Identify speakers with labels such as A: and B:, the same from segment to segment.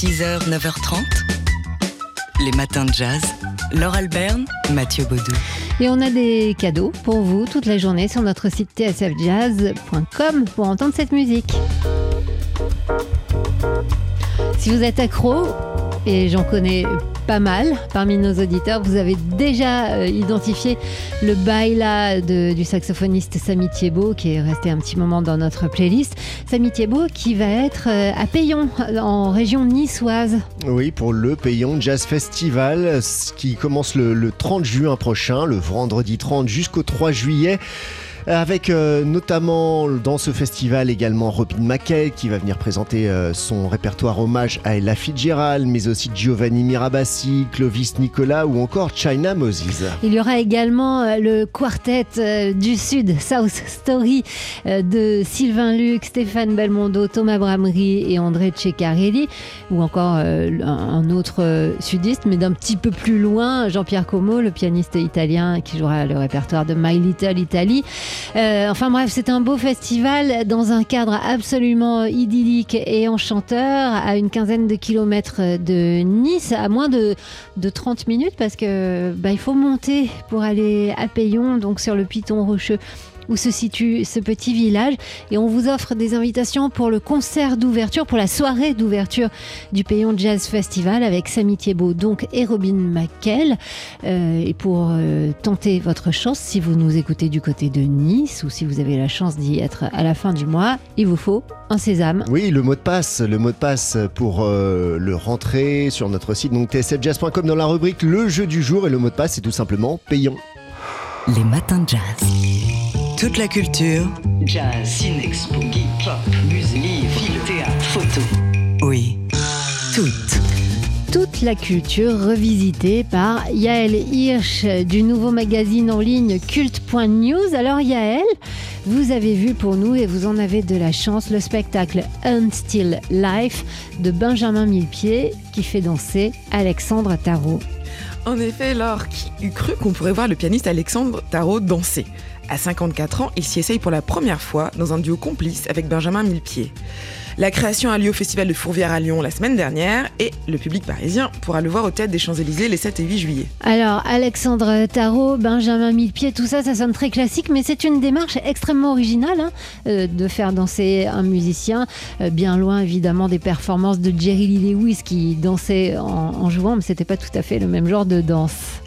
A: 6h, 9h30. Les matins de jazz. Laure Alberne, Mathieu Baudou.
B: Et on a des cadeaux pour vous toute la journée sur notre site tsfjazz.com pour entendre cette musique. Si vous êtes accro, et j'en connais pas mal parmi nos auditeurs. Vous avez déjà euh, identifié le baila de, du saxophoniste Samy Thiebaud qui est resté un petit moment dans notre playlist. Samy Thiebaud qui va être euh, à Payon en région niçoise.
C: Oui, pour le Payon Jazz Festival qui commence le 30 juin prochain, le vendredi 30 jusqu'au 3 juillet avec euh, notamment dans ce festival également Robin McKell qui va venir présenter euh, son répertoire hommage à Ella Fitzgerald, mais aussi Giovanni Mirabassi, Clovis Nicolas ou encore China Moses.
B: Il y aura également euh, le quartet du Sud, South Story, de Sylvain Luc, Stéphane Belmondo, Thomas Bramery et André Ceccarelli, ou encore un autre sudiste, mais d'un petit peu plus loin, Jean-Pierre Como, le pianiste italien qui jouera le répertoire de My Little Italy. Euh, enfin bref, c'est un beau festival dans un cadre absolument idyllique et enchanteur, à une quinzaine de kilomètres de Nice, à moins de, de 30 minutes, parce que bah, il faut monter pour aller à Payon, donc sur le Piton Rocheux où se situe ce petit village. Et on vous offre des invitations pour le concert d'ouverture, pour la soirée d'ouverture du Payon Jazz Festival avec Samy Thiebaud donc, et Robin McKell. Euh, et pour euh, tenter votre chance, si vous nous écoutez du côté de Nice ou si vous avez la chance d'y être à la fin du mois, il vous faut un sésame.
C: Oui, le mot de passe, le mot de passe pour euh, le rentrer sur notre site donc tsfjazz.com dans la rubrique le jeu du jour et le mot de passe c'est tout simplement payant.
A: Les matins de jazz. Toute la culture.
D: Jazz, ciné, geek, pop, musique, film, théâtre, photo.
A: Toute.
B: La culture revisitée par Yael Hirsch du nouveau magazine en ligne culte.news. Alors Yael, vous avez vu pour nous et vous en avez de la chance le spectacle Unstill Life de Benjamin Millepied qui fait danser Alexandre Tarot.
E: En effet, Laure, qui eût cru qu'on pourrait voir le pianiste Alexandre Tarot danser? À 54 ans, il s'y essaye pour la première fois dans un duo complice avec Benjamin Millepied. La création a lieu au Festival de Fourvière à Lyon la semaine dernière et le public parisien pourra le voir au Théâtre des Champs-Élysées les 7 et 8 juillet.
B: Alors, Alexandre Tarot, Benjamin Millepied, tout ça, ça sonne très classique, mais c'est une démarche extrêmement originale hein, euh, de faire danser un musicien, euh, bien loin évidemment des performances de Jerry Lee Lewis qui dansait en, en jouant, mais c'était pas tout à fait le même genre de danse.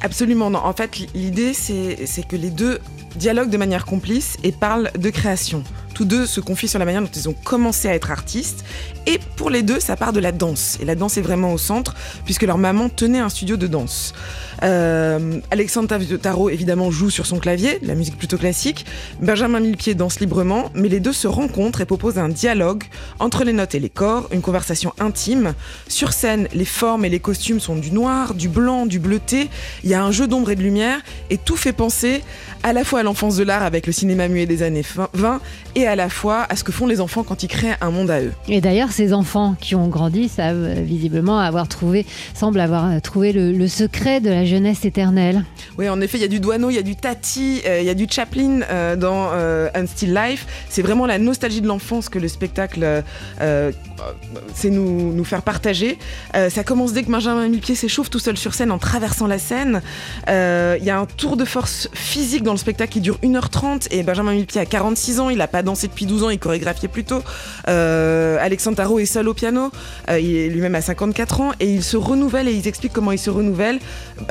E: Absolument, non. En fait, l'idée, c'est que les deux dialoguent de manière complice et parlent de création. Tous deux se confient sur la manière dont ils ont commencé à être artistes. Et pour les deux, ça part de la danse. Et la danse est vraiment au centre, puisque leur maman tenait un studio de danse. Euh, Alexandre Tarot, évidemment, joue sur son clavier, la musique plutôt classique. Benjamin Millepied danse librement, mais les deux se rencontrent et proposent un dialogue entre les notes et les corps, une conversation intime. Sur scène, les formes et les costumes sont du noir, du blanc, du bleuté. Il y a un jeu d'ombre et de lumière, et tout fait penser à la fois à l'enfance de l'art avec le cinéma muet des années 20 et à la fois à ce que font les enfants quand ils créent un monde à eux.
B: Et d'ailleurs, ces enfants qui ont grandi savent visiblement avoir trouvé, semblent avoir trouvé le, secret de la jeunesse éternelle.
E: Oui, en effet, il y a du Douaneau, il y a du Tati, euh, il y a du Chaplin euh, dans euh, Unstill Life. C'est vraiment la nostalgie de l'enfance que le spectacle c'est nous, nous faire partager. ça commence dès que Benjamin Millepied s'échauffe tout seul sur scène en traversant la scène. Il y a un tour de force physique dans le spectacle qui dure 1h30 et Benjamin Millepied a 46 ans, il n'a pas dansé depuis 12 ans, il chorégraphiait plutôt. Euh, Alexandre Tarot est seul au piano, euh, il est lui-même à 54 ans et il se renouvelle et il explique comment il se renouvelle.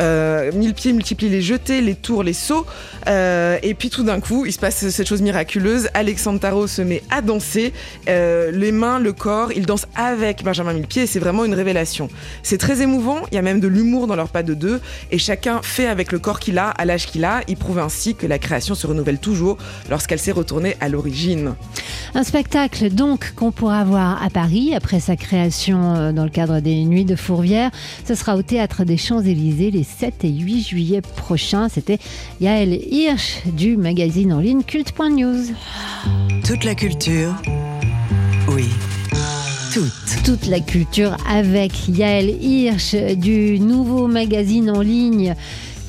E: Euh, Millepied multiplie les jetés, les tours, les sauts euh, et puis tout d'un coup il se passe cette chose miraculeuse. Alexandre Tarot se met à danser, les mains, le corps, il danse avec Benjamin Millepied et c'est vraiment une révélation. C'est très émouvant, il y a même de l'humour dans leur pas de deux et chacun fait avec le corps qu'il a à l'âge qu'il a. Il prouve ainsi que la création se renouvelle toujours lorsqu'elle s'est retournée à l'origine.
B: Un spectacle donc qu'on pourra voir à Paris après sa création euh, dans le cadre des Nuits de Fourvière. Ce sera au Théâtre des Champs-Élysées les 7 et 8 juillet prochains. C'était Yael Hirsch du magazine en ligne culte.news.
A: Toute la culture, oui. Toute.
B: Toute la culture avec Yael Hirsch du nouveau magazine en ligne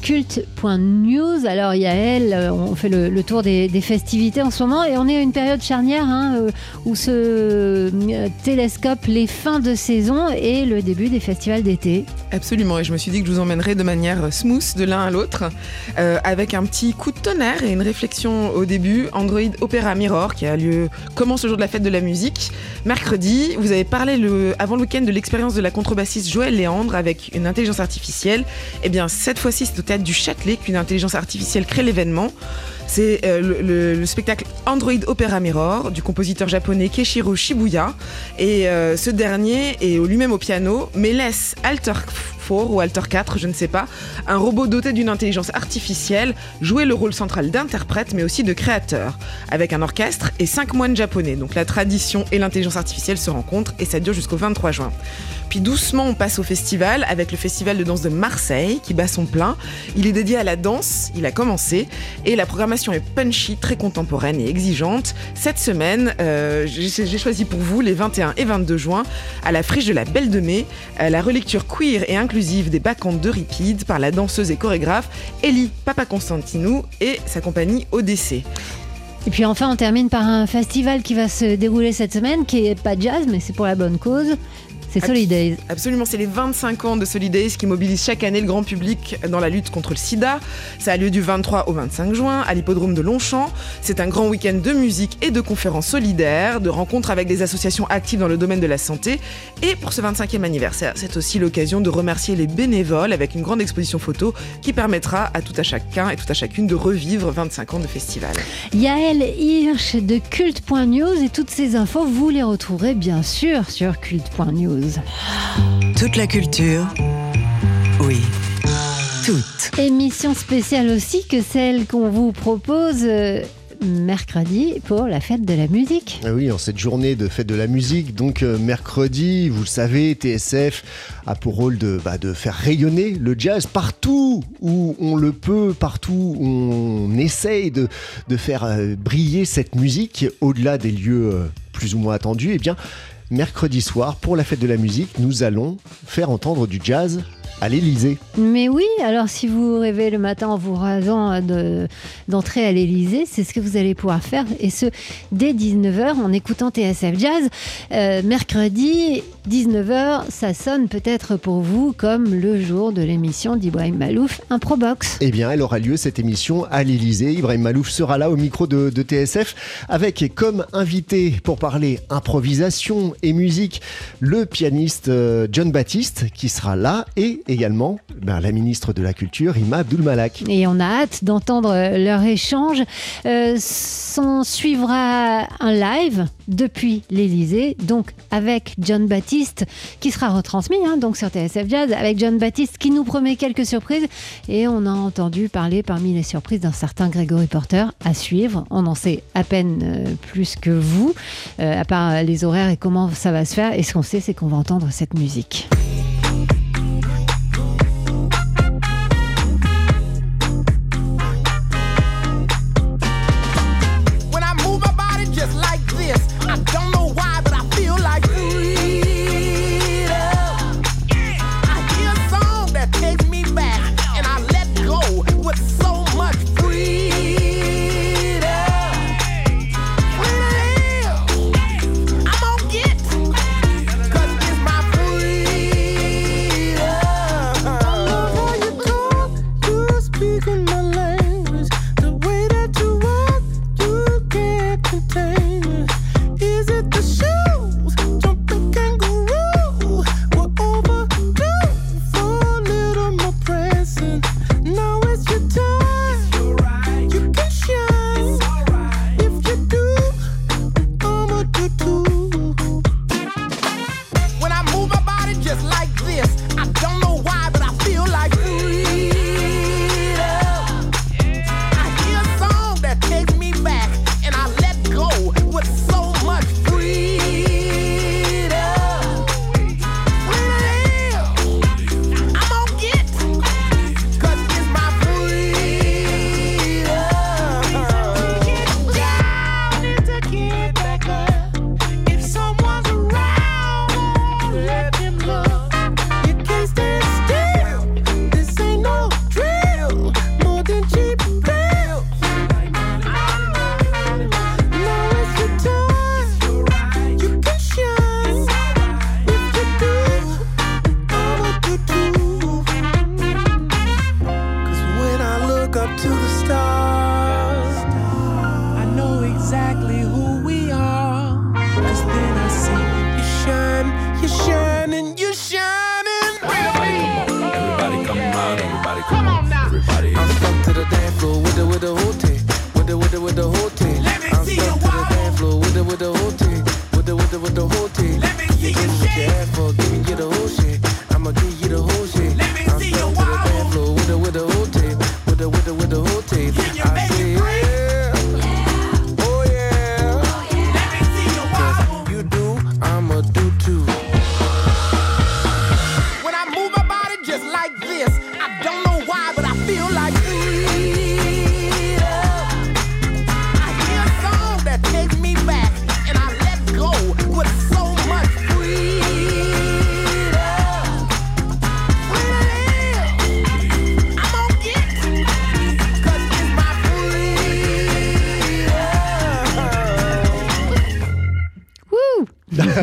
B: culte.news. Alors Yael, euh, on fait le, tour des, festivités en ce moment et on est à une période charnière hein, euh, où se euh, télescope les fins de saison et le début des festivals d'été.
E: Absolument, et je me suis dit que je vous emmènerais de manière smooth de l'un à l'autre, avec un petit coup de tonnerre et une réflexion au début. Android Opera Mirror, qui a lieu, commence le jour de la fête de la musique. Mercredi, vous avez parlé le, avant le week-end de l'expérience de la contrebassiste Joël Léandre avec une intelligence artificielle. Eh bien, cette fois-ci, c'est du Châtelet qu'une intelligence artificielle crée l'événement. C'est euh, le, le- le spectacle Android Opera Mirror du compositeur japonais Keshiro Shibuya. Et euh, ce dernier est lui-même au piano, mais laisse Alter 4 ou Alter 4, je ne sais pas, un robot doté d'une intelligence artificielle jouer le rôle central d'interprète, mais aussi de créateur, avec un orchestre et cinq moines japonais. Donc la tradition et l'intelligence artificielle se rencontrent et ça dure jusqu'au 23 juin. Puis doucement, on passe au festival avec le festival de danse de Marseille qui bat son plein. Il est dédié à la danse, il a commencé et la programmation est punchy, très contemporaine et exigeante. Cette semaine, euh, j'ai choisi pour vous les 21 et 22 juin à la friche de la Belle de Mai, euh, la relecture queer et inclusive des bacchantes de Ripide par la danseuse et chorégraphe Ellie Papaconstantinou et sa compagnie ODC.
B: Et puis enfin, on termine par un festival qui va se dérouler cette semaine, qui est pas jazz, mais c'est pour la bonne cause. C'est Solidays.
E: Absolument, c'est les 25 ans de Solidays qui mobilisent chaque année le grand public dans la lutte contre le sida. Ça a lieu du 23 au 25 juin à l'hippodrome de Longchamp. C'est un grand week-end de musique et de conférences solidaires, de rencontres avec des associations actives dans le domaine de la santé. Et pour ce 25e anniversaire, c'est aussi l'occasion de remercier les bénévoles avec une grande exposition photo qui permettra à tout à chacun et tout à chacune de revivre 25 ans de festival.
B: Yael Hirsch de culte.news et toutes ces infos, vous les retrouverez bien sûr sur culte.news.
A: Toute la culture. Oui. Toute.
B: Émission spéciale aussi que celle qu'on vous propose euh, mercredi pour la fête de la musique.
C: Ah oui, en cette journée de fête de la musique, donc euh, mercredi, vous le savez, TSF a pour rôle de, bah, de faire rayonner le jazz partout où on le peut, partout où on essaye de, de faire euh, briller cette musique au-delà des lieux euh, plus ou moins attendus. Eh bien, mercredi soir, pour la fête de la musique, nous allons faire entendre du jazz à l'Elysée.
B: Mais oui, alors si vous rêvez le matin en vous rasant de- d'entrer à l'Elysée, c'est ce que vous allez pouvoir faire, et ce, dès 19h, en écoutant TSF Jazz. Euh, mercredi, 19h, ça sonne peut-être pour vous comme le jour de l'émission d'Ibrahim Malouf, un Probox.
C: Eh bien, elle aura lieu cette émission à l'Elysée. Ibrahim Malouf sera là au micro de, de TSF avec comme invité pour parler improvisation et musique le pianiste euh, John Baptiste qui sera là et également ben, la ministre de la Culture Ima Abdul Malak.
B: Et on a hâte d'entendre leur échange. Euh, s'en suivra un live depuis l'Elysée, donc avec John Baptiste, qui sera retransmis hein, donc sur TSF Jazz, avec John Baptiste qui nous promet quelques surprises. Et on a entendu parler parmi les surprises d'un certain Gregory Porter à suivre. On en sait à peine euh, plus que vous, euh, à part les horaires et comment ça va se faire. Et ce qu'on sait, c'est qu'on va entendre cette musique.
F: Come, on
G: now.
F: Everybody.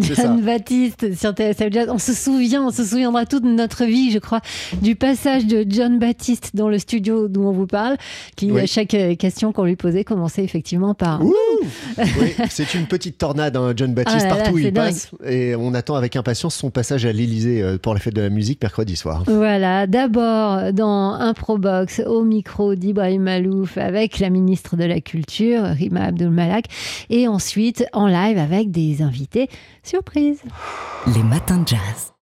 B: John Baptiste sur TSF Jazz. On se souvient, on se souviendra toute notre vie, je crois, du passage de John Baptiste dans le studio d'où on vous parle, qui
C: Oui.
B: à chaque euh, question qu'on lui posait commençait effectivement par
C: Ouh Oui, c'est une petite tornade, hein, John Baptiste,
B: Ah là là,
C: partout où
B: c'est
C: il passe. Et on attend avec impatience son passage à l'Elysée pour la fête de la musique mercredi soir.
B: Voilà, d'abord dans Improbox au micro d'Ibrahim Malouf avec la ministre de la Culture, Rima Abdul Malak, et ensuite en live avec des invités surprises.
A: Les matins de jazz.